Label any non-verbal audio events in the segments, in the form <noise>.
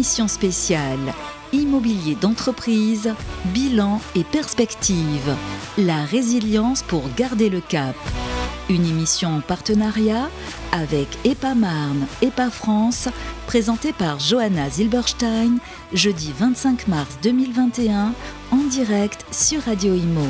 émission spéciale Immobilier d'entreprise, bilan et perspective. La résilience pour garder le cap. Une émission en partenariat avec EPA Marne, EPA France, présentée par Johanna Zilberstein, jeudi 25 mars 2021, en direct sur Radio Imo.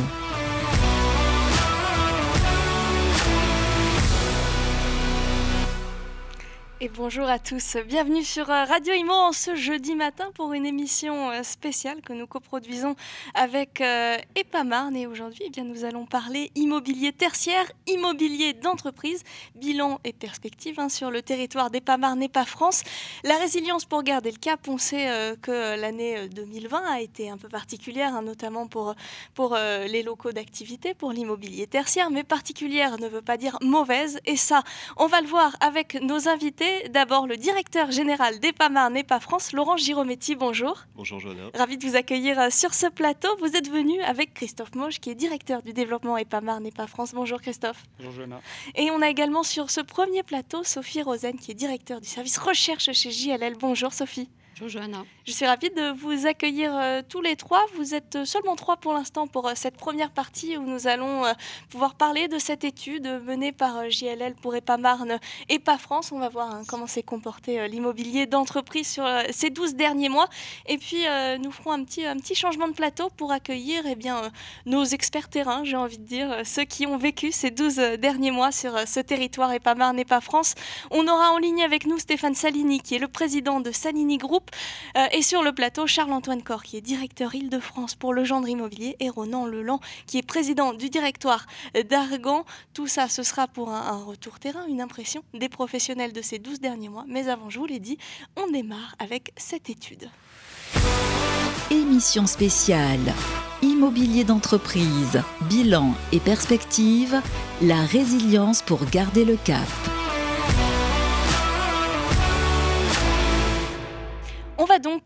Et bonjour à tous, bienvenue sur euh, Radio Imo en ce jeudi matin pour une émission euh, spéciale que nous coproduisons avec euh, EPAMARN. Et aujourd'hui, eh bien, nous allons parler immobilier tertiaire, immobilier d'entreprise, bilan et perspective hein, sur le territoire d'EPAMARN et pas France. La résilience pour garder le cap, on sait que l'année 2020 a été un peu particulière, hein, notamment pour, pour les locaux d'activité, pour l'immobilier tertiaire, mais particulière ne veut pas dire mauvaise. Et ça, on va le voir avec nos invités d'abord le directeur général d'EPAMAR NEPA France, Laurent Girometti. Bonjour. Bonjour Johanna. Ravi de vous accueillir euh, sur ce plateau. Vous êtes venu avec Christophe Moche, qui est directeur du développement EPAMAR NEPA France. Bonjour Christophe. Bonjour Johanna. Et on a également sur ce premier plateau Sophie Rosen, qui est directeur du service recherche chez JLL. Bonjour Sophie. Je suis ravie de vous accueillir euh, tous les trois. Vous êtes euh, seulement trois pour l'instant pour euh, cette première partie où nous allons pouvoir parler de cette étude menée par JLL pour EPA-Marne et pas France. On va voir hein, comment s'est comporté l'immobilier d'entreprise sur ces 12 derniers mois. Et puis, nous ferons un petit, un petit changement de plateau pour accueillir eh bien, nos experts terrain, j'ai envie de dire, ceux qui ont vécu ces 12 derniers mois sur ce territoire EPA-Marne et pas France. On aura en ligne avec nous Stéphane Salini, qui est le président de Salini Group. Euh, et sur le plateau, Charles-Antoine Cor, qui est directeur Île-de-France pour le gendre immobilier, et Ronan Leland, qui est président du directoire d'Argan. Tout ça, ce sera pour un, un, retour terrain, une impression des professionnels de ces 12 derniers mois. Mais avant, je vous l'ai dit, on démarre avec cette étude. Émission spéciale. Immobilier d'entreprise, bilan et perspective, la résilience pour garder le cap.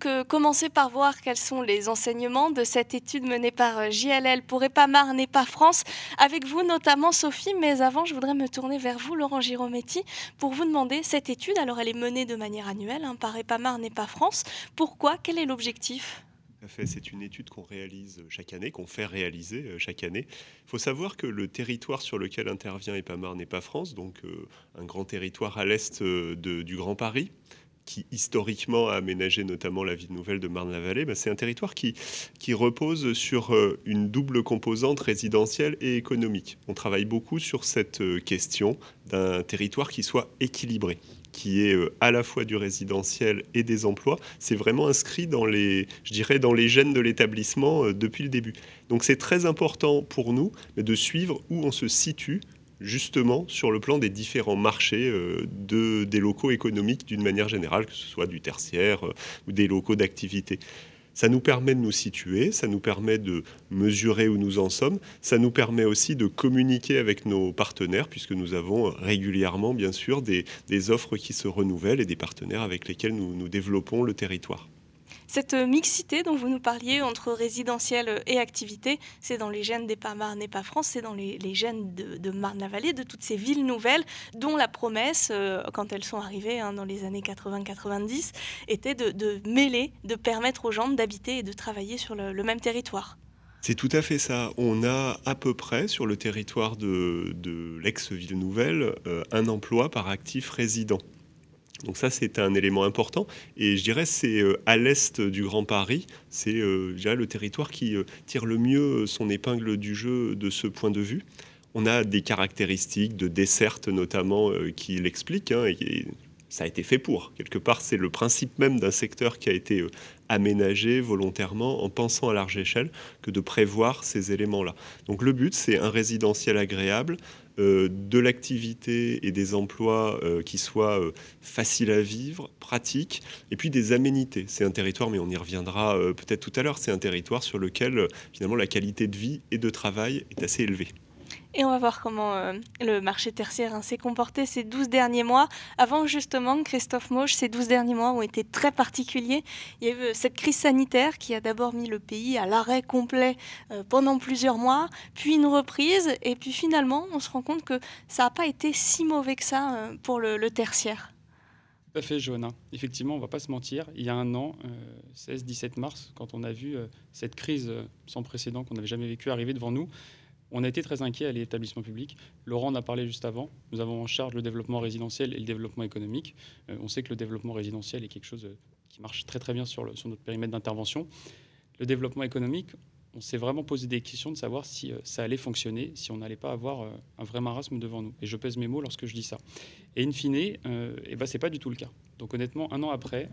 Euh, commencer par voir quels sont les enseignements de cette étude menée par euh, JLL pour EPAMAR pas France, avec vous notamment Sophie. Mais avant, je voudrais me tourner vers vous, Laurent Girometti, pour vous demander cette étude. Alors, elle est menée de manière annuelle hein, par EPAMAR pas France. Pourquoi? Quel est l'objectif? C'est une étude qu'on réalise chaque année, qu'on fait réaliser euh, chaque année. Il faut savoir que le territoire sur lequel intervient EPAMAR pas France, donc un grand territoire à l'est du Grand Paris, qui historiquement a aménagé notamment la ville nouvelle de Marne-la-Vallée, bah, c'est un territoire qui, qui repose sur euh, une double composante résidentielle et économique. On travaille beaucoup sur cette euh, question d'un territoire qui soit équilibré qui est euh, à la fois du résidentiel et des emplois, c'est vraiment inscrit dans les, je dirais, dans les gènes de l'établissement depuis le début. Donc c'est très important pour nous de suivre où on se situe justement sur le plan des différents marchés euh, de, des locaux économiques d'une manière générale, que ce soit du tertiaire euh, ou des locaux d'activité. Ça nous permet de nous situer, ça nous permet de mesurer où nous en sommes, ça nous permet aussi de communiquer avec nos partenaires, puisque nous avons régulièrement, bien sûr, des, des offres qui se renouvellent et des partenaires avec lesquels nous, nous développons le territoire. Cette mixité dont vous nous parliez entre résidentiel et activité, c'est dans les gènes des pas Marne et pas France, c'est dans les, gènes de, Marne-la-Vallée, de toutes ces villes nouvelles dont la promesse, euh, quand elles sont arrivées hein, dans les années 80-90, était de, mêler, de permettre aux gens d'habiter et de travailler sur le, même territoire. C'est tout à fait ça. On a à peu près sur le territoire de, l'ex-ville nouvelle euh, un emploi par actif résident. Donc ça, c'est un élément important. Et je dirais, c'est euh, à l'est du Grand Paris, c'est euh, le territoire qui euh, tire le mieux son épingle du jeu de ce point de vue. On a des caractéristiques de desserte notamment qui l'expliquent. Hein, et ça a été fait pour. Quelque part, c'est le principe même d'un secteur qui a été aménagé volontairement en pensant à large échelle que de prévoir ces éléments-là. Donc le but, c'est un résidentiel agréable, de l'activité et des emplois euh, qui soient euh, faciles à vivre, pratiques, et puis des aménités. C'est un territoire, mais on y reviendra peut-être tout à l'heure, c'est un territoire sur lequel finalement la qualité de vie et de travail est assez élevée. Et on va voir comment euh, le marché tertiaire hein, s'est comporté ces 12 derniers mois. Avant justement, Christophe Moche, ces 12 derniers mois ont été très particuliers. Il y a eu euh, cette crise sanitaire qui a d'abord mis le pays à l'arrêt complet euh, pendant plusieurs mois, puis une reprise, et puis finalement, on se rend compte que ça n'a pas été si mauvais que ça pour le tertiaire. Tout à fait, Johanna. Effectivement, on ne va pas se mentir. Il y a un an, 16-17 mars, quand on a vu cette crise sans précédent qu'on n'avait jamais vécue arriver devant nous, on a été très inquiet à l'établissement public. Laurent en a parlé juste avant. Nous avons en charge le développement résidentiel et le développement économique. Euh, on sait que le développement résidentiel est quelque chose euh, qui marche très très bien sur, notre périmètre d'intervention. Le développement économique, on s'est vraiment posé des questions de savoir si euh, ça allait fonctionner, si on n'allait pas avoir un vrai marasme devant nous. Et je pèse mes mots lorsque je dis ça. Et in fine, eh ben, ce n'est pas du tout le cas. Donc honnêtement, un an après,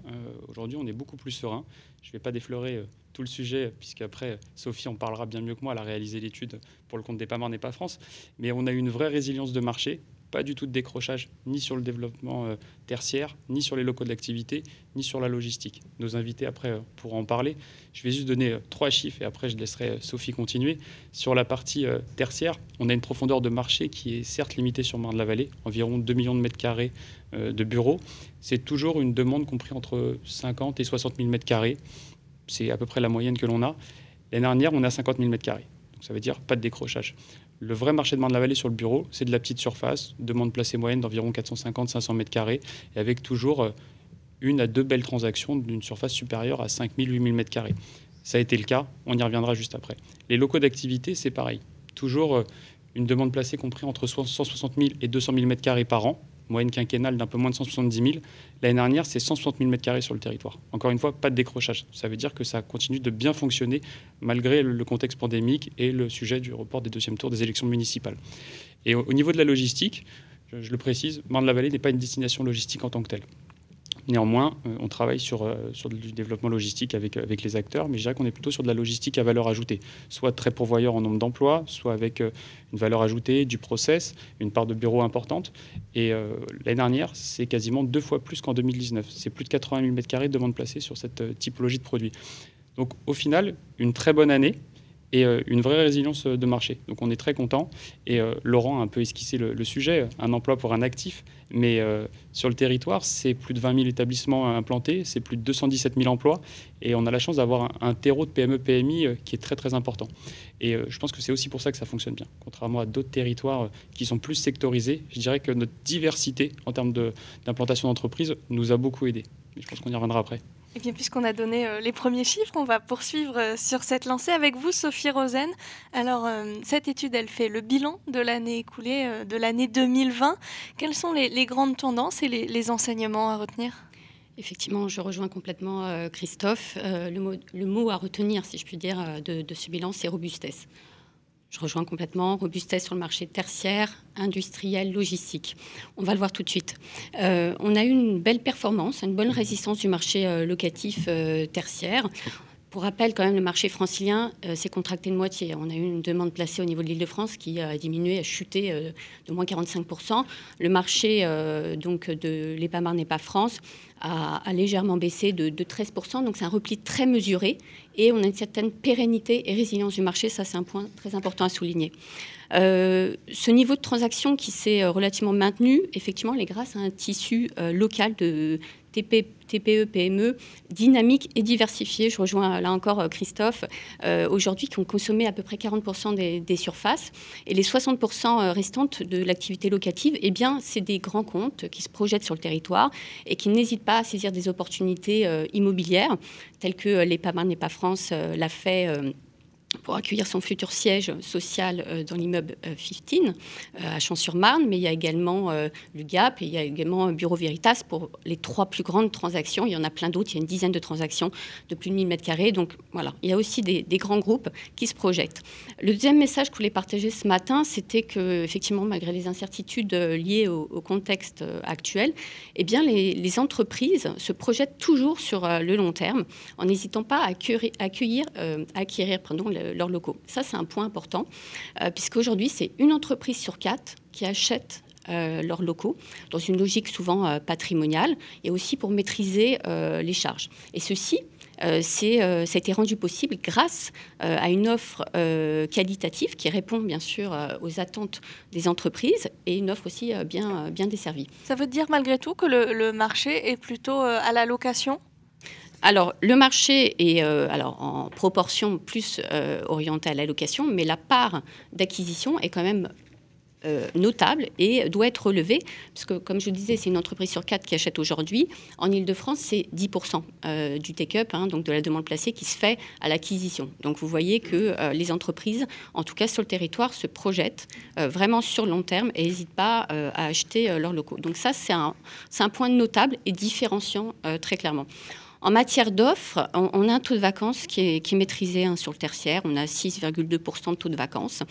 aujourd'hui, on est beaucoup plus serein. Je ne vais pas déflorer tout le sujet, puisqu'après, Sophie en parlera bien mieux que moi. Elle a réalisé l'étude pour le compte des PAMAR n'est pas France. Mais on a eu une vraie résilience de marché, pas du tout de décrochage, ni sur le développement euh, tertiaire, ni sur les locaux de l'activité, ni sur la logistique. Nos invités, après, euh, pourront en parler. Je vais juste donner euh, trois chiffres et après, je laisserai Sophie continuer. Sur la partie tertiaire, on a une profondeur de marché qui est certes limitée sur Marne-la-Vallée, environ 2 millions de mètres carrés de bureaux. C'est toujours une demande comprise entre 50 et 60 000 mètres carrés c'est à peu près la moyenne que l'on a. L'année dernière, on a 50 000 m2. Donc ça veut dire pas de décrochage. Le vrai marché de Marne-la-Vallée sur le bureau, c'est de la petite surface, demande placée moyenne d'environ 450-500 m2, et avec toujours euh, une à deux belles transactions d'une surface supérieure à 5 000, 8 000 m2. Ça a été le cas, on y reviendra juste après. Les locaux d'activité, c'est pareil. Toujours euh, une demande placée compris entre 160 000 et 200 000 m2 par an, moyenne quinquennale d'un peu moins de 170 000. L'année dernière, c'est 160 000 m2 sur le territoire. Encore une fois, pas de décrochage. Ça veut dire que ça continue de bien fonctionner malgré le contexte pandémique et le sujet du report des deuxièmes tours des élections municipales. Et au niveau de la logistique, je, le précise, Marne-la-Vallée n'est pas une destination logistique en tant que telle. Néanmoins, euh, on travaille sur, euh, sur du développement logistique avec, avec les acteurs, mais je dirais qu'on est plutôt sur de la logistique à valeur ajoutée, soit très pourvoyeur en nombre d'emplois, soit avec euh, une valeur ajoutée, du process, une part de bureaux importante. Et l'année dernière, c'est quasiment deux fois plus qu'en 2019. C'est plus de 80 000 m2 de demande placée sur cette typologie de produits. Donc au final, une très bonne année, et euh, une vraie résilience euh, de marché. Donc on est très content. Et euh, Laurent a un peu esquissé le, sujet, un emploi pour un actif. Mais sur le territoire, c'est plus de 20 000 établissements implantés, c'est plus de 217 000 emplois. Et on a la chance d'avoir un, terreau de PME-PMI qui est très très important. Et je pense que c'est aussi pour ça que ça fonctionne bien. Contrairement à d'autres territoires qui sont plus sectorisés, je dirais que notre diversité en termes d'implantation d'entreprise nous a beaucoup aidé. Mais je pense qu'on y reviendra après. Et bien, puisqu'on a donné euh, les premiers chiffres, on va poursuivre euh, sur cette lancée avec vous, Sophie Rosen. Alors, euh, cette étude, elle fait le bilan de l'année écoulée, de l'année 2020. Quelles sont les, grandes tendances et les, enseignements à retenir? Effectivement, je rejoins complètement Christophe. le, mot, à retenir, si je puis dire, de ce bilan, c'est robustesse. Je rejoins complètement. Robustesse sur le marché tertiaire, industriel, logistique. On va le voir tout de suite. Euh, on a eu une belle performance, une bonne résistance du marché euh, locatif euh, tertiaire. Pour rappel, quand même, le marché francilien s'est contracté de moitié. On a eu une demande placée au niveau de l'Île-de-France qui a diminué, a chuté de moins 45%. Le marché donc de l'EPAMAR n'est pas France a, légèrement baissé de, 13%. Donc c'est un repli très mesuré et on a une certaine pérennité et résilience du marché. Ça, c'est un point très important à souligner. Euh, ce niveau de transaction qui s'est euh, relativement maintenu, effectivement, est grâce à un tissu euh, local de TPE, PME dynamique et diversifié. Je rejoins là encore Christophe, aujourd'hui qui ont consommé à peu près 40% des, surfaces. Et les 60% restantes de l'activité locative, eh bien, c'est des grands comptes qui se projettent sur le territoire et qui n'hésitent pas à saisir des opportunités immobilières, telles que l'EPAMA n'est pas France l'a fait pour accueillir son futur siège social euh, dans l'immeuble 15 euh, euh, à Champs-sur-Marne, mais il y a également le Gap et il y a également Bureau Veritas pour les trois plus grandes transactions. Il y en a plein d'autres, il y a une dizaine de transactions de plus de 1000 m2. Donc voilà, il y a aussi des, grands groupes qui se projettent. Le deuxième message que je voulais partager ce matin, c'était que effectivement, malgré les incertitudes liées au, contexte actuel, eh bien, les, entreprises se projettent toujours sur le long terme en n'hésitant pas à accueillir, acquérir pardon, euh, leurs locaux. Ça, c'est un point important, euh, puisqu'aujourd'hui, c'est une entreprise sur quatre qui achète euh, leurs locaux, dans une logique souvent patrimoniale, et aussi pour maîtriser les charges. Et ceci, c'est, ça a été rendu possible grâce à une offre qualitative qui répond bien sûr aux attentes des entreprises et une offre aussi bien, bien desservie. Ça veut dire malgré tout que le marché est plutôt à la location? Alors, le marché est euh, alors, en proportion plus euh, orienté à la location, mais la part d'acquisition est quand même euh, notable et doit être relevé, parce que comme je vous disais, c'est une entreprise sur quatre qui achète aujourd'hui. En Ile-de-France, c'est 10% euh, du take-up, hein, donc de la demande placée, qui se fait à l'acquisition. Donc vous voyez que les entreprises, en tout cas sur le territoire, se projettent vraiment sur le long terme et n'hésitent pas à acheter leurs locaux. Donc ça, c'est un, point notable et différenciant très clairement. En matière d'offres, on, a un taux de vacances qui est, maîtrisé hein, sur le tertiaire. On a 6,2% de taux de vacances.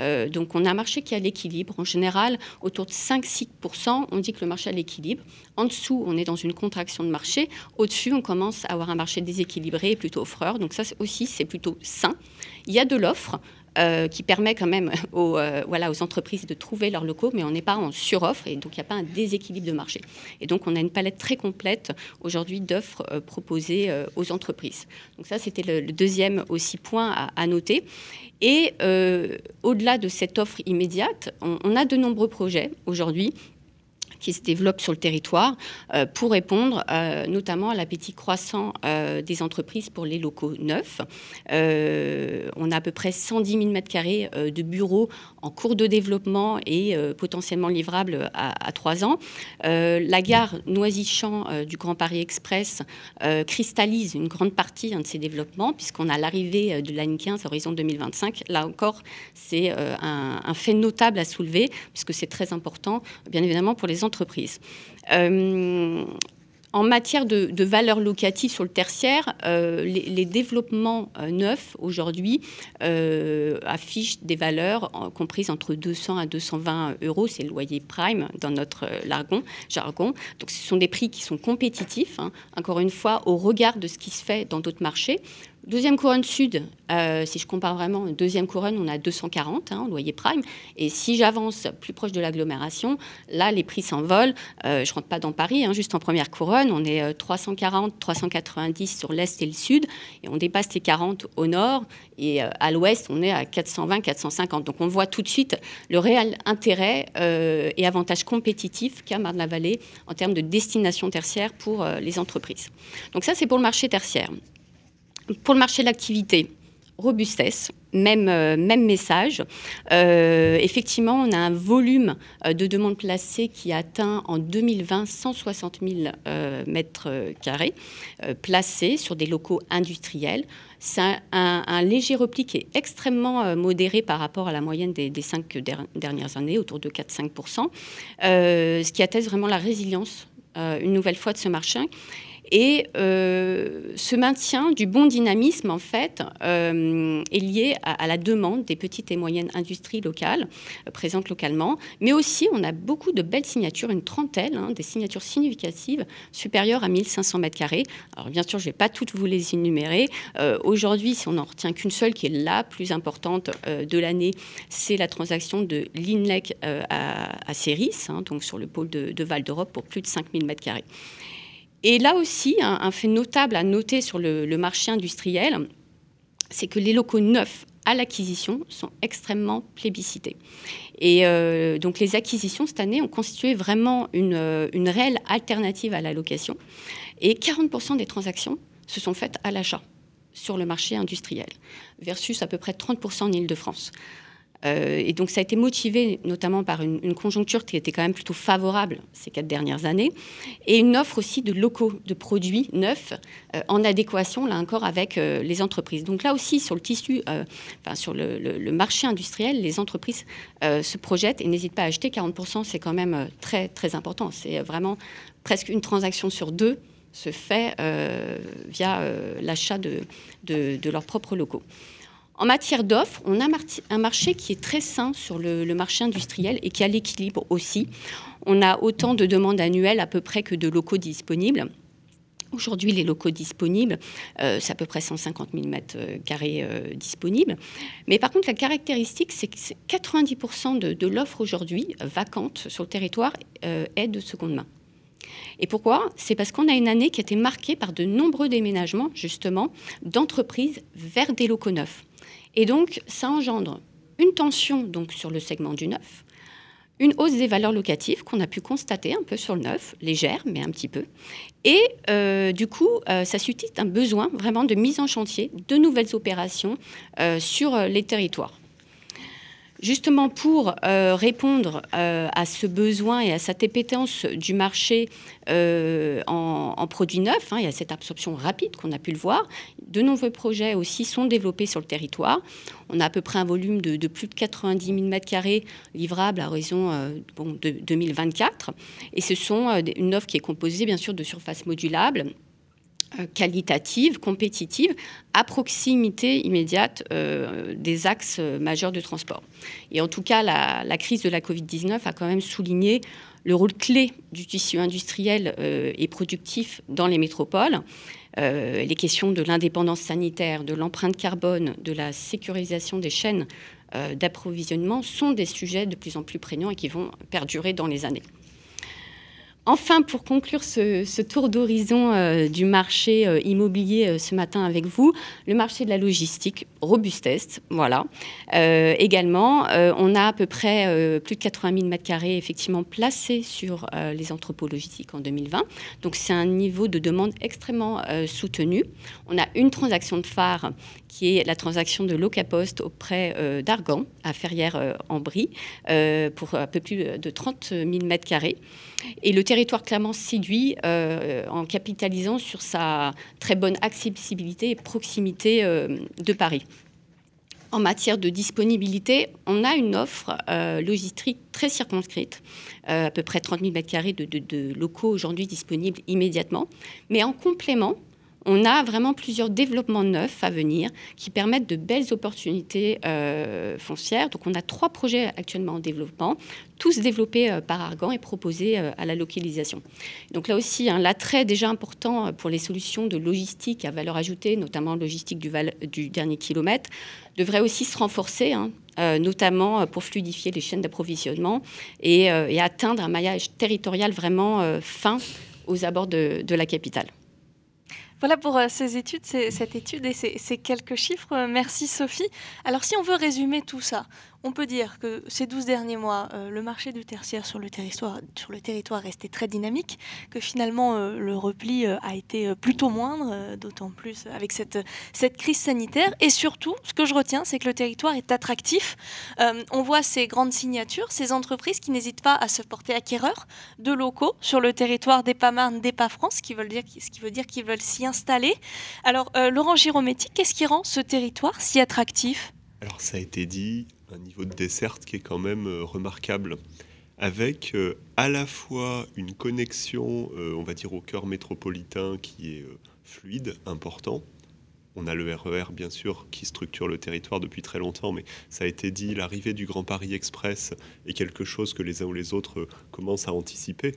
Euh, donc on a un marché qui à l'équilibre. En général, autour de 5-6%, on dit que le marché à l'équilibre. En dessous, on est dans une contraction de marché. Au-dessus, on commence à avoir un marché déséquilibré et plutôt offreur. Donc ça aussi, c'est plutôt sain. Il y a de l'offre. Euh, qui permet quand même <laughs> aux, euh, aux entreprises de trouver leurs locaux, mais on n'est pas en suroffre et donc il n'y a pas un déséquilibre de marché. Et donc on a une palette très complète aujourd'hui d'offres euh, proposées aux entreprises. Donc ça, c'était le, deuxième aussi point à, noter. Et au-delà de cette offre immédiate, on a de nombreux projets aujourd'hui qui se développent sur le territoire euh, pour répondre euh, notamment à l'appétit croissant euh, des entreprises pour les locaux neufs. on a à peu près 110 000 m2 de bureaux en cours de développement et potentiellement livrables à, trois ans. la gare Noisy-Champ du Grand Paris Express cristallise une grande partie de ces développements puisqu'on a l'arrivée de l'année 15 à horizon 2025. Là encore, c'est un, un fait notable à soulever puisque c'est très important, bien évidemment, pour les entreprises. Euh, en matière de, de valeur locative sur le tertiaire, euh, les, développements euh, neufs aujourd'hui affichent des valeurs comprises entre 200 à 220 euros, c'est le loyer prime dans notre jargon. Donc ce sont des prix qui sont compétitifs, hein. encore une fois, au regard de ce qui se fait dans d'autres marchés. Deuxième couronne sud, euh, si je compare vraiment, deuxième couronne, on a 240 hein, loyer prime. Et si j'avance plus proche de l'agglomération, là, les prix s'envolent. Euh, je ne rentre pas dans Paris, hein, juste en première couronne, on est 340, euh, 390 sur l'est et le sud, et on dépasse les 40 au nord. Et à l'ouest, on est à 420, 450. Donc on voit tout de suite le réel intérêt et avantage compétitif qu'a Marne-la-Vallée en termes de destination tertiaire pour les entreprises. Donc ça, c'est pour le marché tertiaire. Pour le marché de l'activité, robustesse, même, euh, message. Euh, effectivement, on a un volume euh, de demandes placées qui atteint en 2020 160 000 mètres carrés placés sur des locaux industriels. C'est un, léger repli qui est extrêmement modéré par rapport à la moyenne des, des cinq dernières années, autour de 4-5%, ce qui atteste vraiment la résilience, une nouvelle fois, de ce marché et euh, ce maintien du bon dynamisme, en fait, euh, est lié à, la demande des petites et moyennes industries locales, euh, présentes localement. Mais aussi, on a beaucoup de belles signatures, une trentaine, hein, des signatures significatives supérieures à 1500 mètres carrés. Alors, bien sûr, je ne vais pas toutes vous les énumérer. Aujourd'hui, si on n'en retient qu'une seule, qui est la plus importante de l'année, c'est la transaction de l'INLEC à, à hein, donc sur le pôle de, Val d'Europe, pour plus de 5000 mètres carrés. Et là aussi, un, fait notable à noter sur le, marché industriel, c'est que les locaux neufs à l'acquisition sont extrêmement plébiscités. Et euh, donc les acquisitions cette année ont constitué vraiment une, euh, une réelle alternative à la location. Et 40% des transactions se sont faites à l'achat sur le marché industriel, versus à peu près 30% en Ile-de-France. Euh, et donc ça a été motivé notamment par une, conjoncture qui était quand même plutôt favorable ces quatre dernières années, et une offre aussi de locaux, de produits neufs, euh, en adéquation là encore avec euh, les entreprises. Donc là aussi sur le tissu, enfin sur le, marché industriel, les entreprises se projettent et n'hésitent pas à acheter. 40%, c'est quand même très très important. C'est vraiment presque une transaction sur deux se fait via l'achat de, de leurs propres locaux. En matière d'offres, on a un marché qui est très sain sur le, marché industriel et qui a l'équilibre aussi. On a autant de demandes annuelles à peu près que de locaux disponibles. Aujourd'hui, les locaux disponibles, euh, c'est à peu près 150 000 mètres euh, carrés euh, disponibles. Mais par contre, la caractéristique, c'est que 90% de, de l'offre aujourd'hui vacante sur le territoire est de seconde main. Et pourquoi? C'est parce qu'on a une année qui a été marquée par de nombreux déménagements, justement, d'entreprises vers des locaux neufs. Et donc, ça engendre une tension sur le segment du neuf, une hausse des valeurs locatives qu'on a pu constater un peu sur le neuf, légère, mais un petit peu. Et euh, du coup, euh, ça suscite un besoin vraiment de mise en chantier de nouvelles opérations euh, sur les territoires. Justement pour euh, répondre euh, à ce besoin et à cette épétence du marché euh, en, produits neufs, hein, il y a cette absorption rapide qu'on a pu le voir, de nombreux projets aussi sont développés sur le territoire. On a à peu près un volume de, plus de 90 000 m2 livrables à horizon de 2024. Et ce sont une offre qui est composée bien sûr de surfaces modulables qualitative, compétitive, à proximité immédiate euh, des axes euh, majeurs de transport. Et en tout cas, la, crise de la Covid-19 a quand même souligné le rôle clé du tissu industriel et productif dans les métropoles. les questions de l'indépendance sanitaire, de l'empreinte carbone, de la sécurisation des chaînes d'approvisionnement sont des sujets de plus en plus prégnants et qui vont perdurer dans les années. Enfin, pour conclure ce, tour d'horizon euh, du marché euh, immobilier euh, ce matin avec vous, le marché de la logistique, robustesse, voilà. également, on a à peu près plus de 80 000 m2 effectivement placés sur les entrepôts logistiques en 2020. Donc c'est un niveau de demande extrêmement soutenu. On a une transaction de phare qui est la transaction de Locapost auprès d'Argan, à Ferrières-en-Brie, pour un peu plus de 30 000 m2. Et le territoire clairement séduit euh, en capitalisant sur sa très bonne accessibilité et proximité euh, de Paris. En matière de disponibilité, on a une offre euh, logistique très circonscrite, à peu près 30 000 m2 de, de locaux aujourd'hui disponibles immédiatement. Mais en complément, on a vraiment plusieurs développements neufs à venir qui permettent de belles opportunités euh, foncières. Donc on a trois projets actuellement en développement, tous développés euh, par Argan et proposés euh, à la localisation. Donc là aussi, un l'attrait déjà important pour les solutions de logistique à valeur ajoutée, notamment logistique du, dernier kilomètre, devrait aussi se renforcer. Hein, notamment pour fluidifier les chaînes d'approvisionnement et, atteindre un maillage territorial vraiment fin aux abords de la capitale. Voilà pour euh, ces études, cette étude et ces, quelques chiffres. Merci Sophie. Alors si on veut résumer tout ça, on peut dire que ces 12 derniers mois, euh, le marché du tertiaire sur le territoire, restait très dynamique, que finalement euh, le repli a été plutôt moindre, d'autant plus avec cette, crise sanitaire. Et surtout, ce que je retiens, c'est que le territoire est attractif. on voit ces grandes signatures, ces entreprises qui n'hésitent pas à se porter acquéreurs de locaux sur le territoire d'EPA-Marne, d'EPA-France, ce qui veut dire, ce qui veut dire qu'ils veulent s'y installé. Alors, euh, Laurent Girometti, qu'est-ce qui rend ce territoire si attractif? Alors, ça a été dit, un niveau de desserte qui est quand même euh, remarquable, avec euh, à la fois une connexion, on va dire, au cœur métropolitain qui est fluide, important. On a le RER, e bien sûr, qui structure le territoire depuis très longtemps, mais ça a été dit, l'arrivée du Grand Paris Express est quelque chose que les uns ou les autres commencent à anticiper.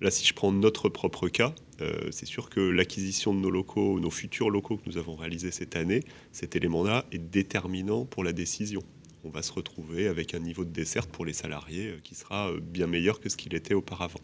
Là, si je prends notre propre cas, euh, c'est sûr que l'acquisition de nos locaux, nos futurs locaux que nous avons réalisés cette année, cet élément-là est déterminant pour la décision. On va se retrouver avec un niveau de desserte pour les salariés euh, qui sera euh, bien meilleur que ce qu'il était auparavant.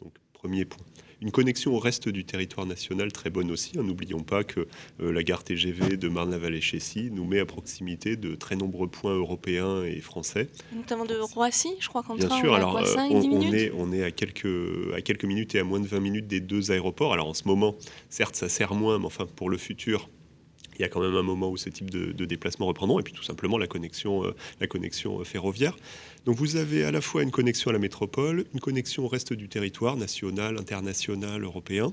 Donc, premier point. Une connexion au reste du territoire national très bonne aussi. Hein. N'oublions pas que euh, la gare TGV de Marne-la-Vallée-Chessy nous met à proximité de très nombreux points européens et français. Notamment de Roissy, je crois qu'en Bien sûr, alors euh, on, est, on est à quelques, à quelques minutes et à moins de 20 minutes des deux aéroports. Alors en ce moment, certes, ça sert moins, mais enfin pour le futur, il y a quand même un moment où ce type de, de déplacements reprendront, et puis tout simplement la euh, la connexion ferroviaire. Donc vous avez à la fois une connexion à la métropole, une connexion au reste du territoire, national, international, européen,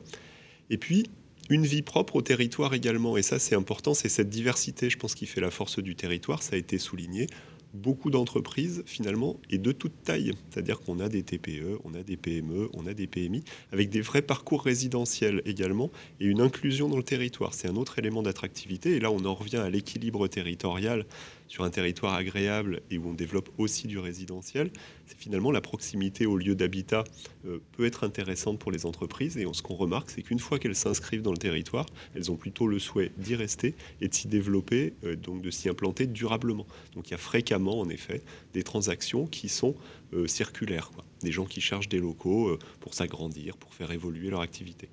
et puis une vie propre au territoire également. Et ça, c'est important, c'est cette diversité, je pense, qui fait la force du territoire, ça a été souligné beaucoup d'entreprises finalement et de toute taille. C'est-à-dire qu'on a des TPE, on a des PME, on a des PMI, avec des vrais parcours résidentiels également et une inclusion dans le territoire. C'est un autre élément d'attractivité. Et là, on en revient à l'équilibre territorial sur un territoire agréable et où on développe aussi du résidentiel, finalement la proximité au lieu d'habitat euh, peut être intéressante pour les entreprises. Et ce qu'on remarque, c'est qu'une fois qu'elles s'inscrivent dans le territoire, elles ont plutôt le souhait d'y rester et de s'y développer, euh, donc de s'y implanter durablement. Donc il y a fréquemment, en effet, des transactions qui sont euh, circulaires, des gens qui cherchent des locaux pour s'agrandir, pour faire évoluer leur activité.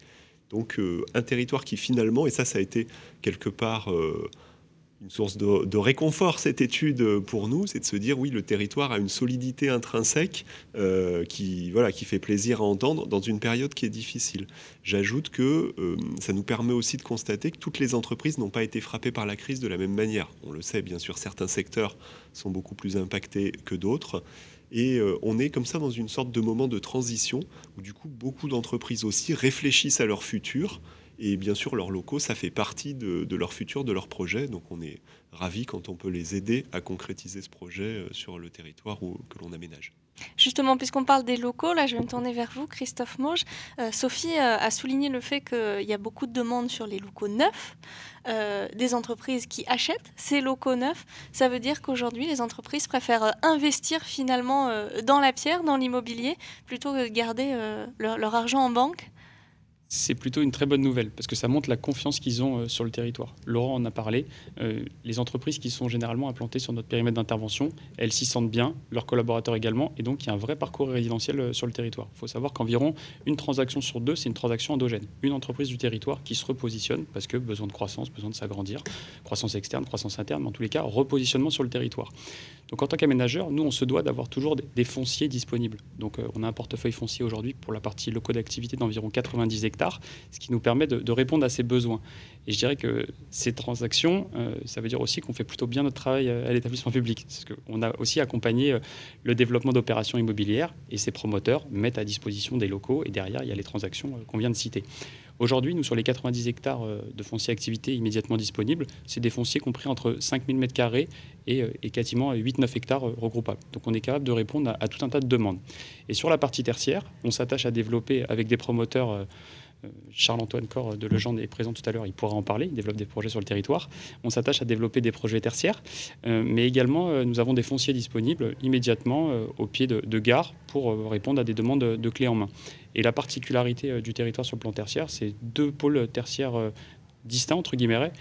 Donc un territoire qui finalement, et ça, ça a été quelque part une source de, réconfort, cette étude, pour nous, c'est de se dire, oui, le territoire a une solidité intrinsèque euh, qui, voilà, qui fait plaisir à entendre dans une période qui est difficile. J'ajoute que euh, ça nous permet aussi de constater que toutes les entreprises n'ont pas été frappées par la crise de la même manière. On le sait, bien sûr, certains secteurs sont beaucoup plus impactés que d'autres. Et euh, on est comme ça dans une sorte de moment de transition où du coup beaucoup d'entreprises aussi réfléchissent à leur futur et bien sûr, leurs locaux, ça fait partie de, leur futur, de leur projet. Donc on est ravis quand on peut les aider à concrétiser ce projet euh, sur le territoire que l'on aménage. Justement, puisqu'on parle des locaux, là je vais me tourner vers vous, Christophe Mauge. Euh, Sophie euh, a souligné le fait qu'il y a beaucoup de demandes sur les locaux neufs, des entreprises qui achètent ces locaux neufs. Ça veut dire qu'aujourd'hui, les entreprises préfèrent investir finalement dans la pierre, dans l'immobilier, plutôt que de garder leur argent en banque c'est plutôt une très bonne nouvelle parce que ça montre la confiance qu'ils ont euh, sur le territoire. Laurent en a parlé. Euh, les entreprises qui sont généralement implantées sur notre périmètre d'intervention, elles s'y sentent bien, leurs collaborateurs également, et donc il y a un vrai parcours résidentiel euh, sur le territoire. Il faut savoir qu'environ une transaction sur deux, c'est une transaction endogène. Une entreprise du territoire qui se repositionne parce que besoin de croissance, besoin de s'agrandir, croissance externe, croissance interne, mais en tous les cas, repositionnement sur le territoire. Donc en tant qu'aménageur, nous, on se doit d'avoir toujours des, fonciers disponibles. Donc on a un portefeuille foncier aujourd'hui pour la partie locaux d'activité d'environ 90 hectares ce qui nous permet de, répondre à ces besoins. Et je dirais que ces transactions, euh, ça veut dire aussi qu'on fait plutôt bien notre travail euh, à l'établissement public. Parce qu'on a aussi accompagné euh, le développement d'opérations immobilières et ces promoteurs mettent à disposition des locaux et derrière, il y a les transactions qu'on vient de citer. Aujourd'hui, nous, sur les 90 hectares de fonciers activité immédiatement disponibles, c'est des fonciers compris entre 5000 m2 et, et quasiment 8-9 hectares regroupables. Donc on est capable de répondre à, tout un tas de demandes. Et sur la partie tertiaire, on s'attache à développer avec des promoteurs Charles-Antoine Corr de Legendre est présent tout à l'heure, il pourra en parler, il développe des projets sur le territoire. On s'attache à développer des projets tertiaires, euh, mais également euh, nous avons des fonciers disponibles immédiatement au pied de, gares pour répondre à des demandes de, clés en main. Et la particularité du territoire sur le plan tertiaire, c'est deux pôles tertiaires distincts, entre guillemets,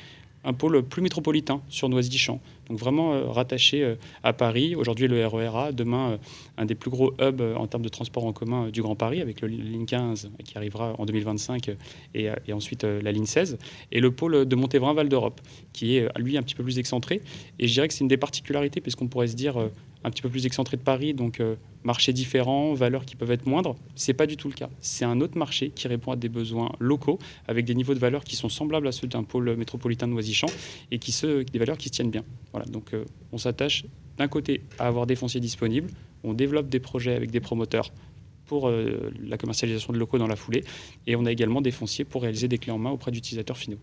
un pôle plus métropolitain sur Noisy-Champ. Donc vraiment euh, rattaché euh, à Paris. Aujourd'hui, le RERA, demain, euh, un des plus gros hubs en termes de transport en commun du Grand Paris, avec le ligne 15 qui arrivera en 2025 et, ensuite la ligne 16. Et le pôle de Montévrain-Val d'Europe, qui est lui un petit peu plus excentré. Et je dirais que c'est une des particularités, puisqu'on pourrait se dire un petit peu plus excentré de Paris, donc marché différent, valeurs qui peuvent être moindres. C'est pas du tout le cas. C'est un autre marché qui répond à des besoins locaux avec des niveaux de valeur qui sont semblables à ceux d'un pôle métropolitain de Noisy-Champ et qui des valeurs qui se tiennent bien. Voilà. Donc euh, on s'attache d'un côté à avoir des fonciers disponibles, on développe des projets avec des promoteurs pour euh, la commercialisation de locaux dans la foulée et on a également des fonciers pour réaliser des clés en main auprès d'utilisateurs finaux.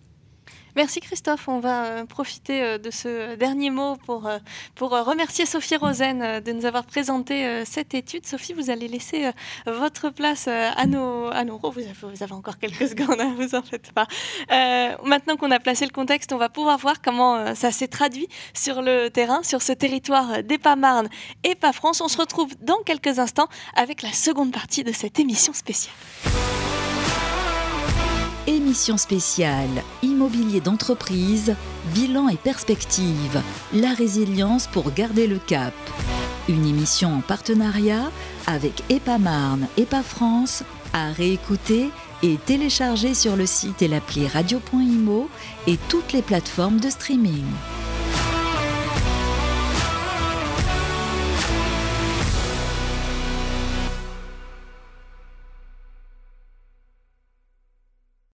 Merci Christophe. On va euh, profiter euh, de ce dernier mot pour, euh, pour remercier Sophie Rosen de nous avoir présenté cette étude. Sophie, vous allez laisser votre place à nos, à nos Vous avez, vous avez encore quelques <laughs> secondes, hein, vous en faites pas. maintenant qu'on a placé le contexte, on va pouvoir voir comment ça s'est traduit sur le terrain, sur ce territoire d'EPA-Marne et pas France. On se retrouve dans quelques instants avec la seconde partie de cette émission spéciale. Émission spéciale Immobilier d'entreprise, bilan et perspective, la résilience pour garder le cap. Une émission en partenariat avec EPA Marne, EPA France, à réécouter et télécharger sur le site et l'appli radio.imo et toutes les plateformes de streaming.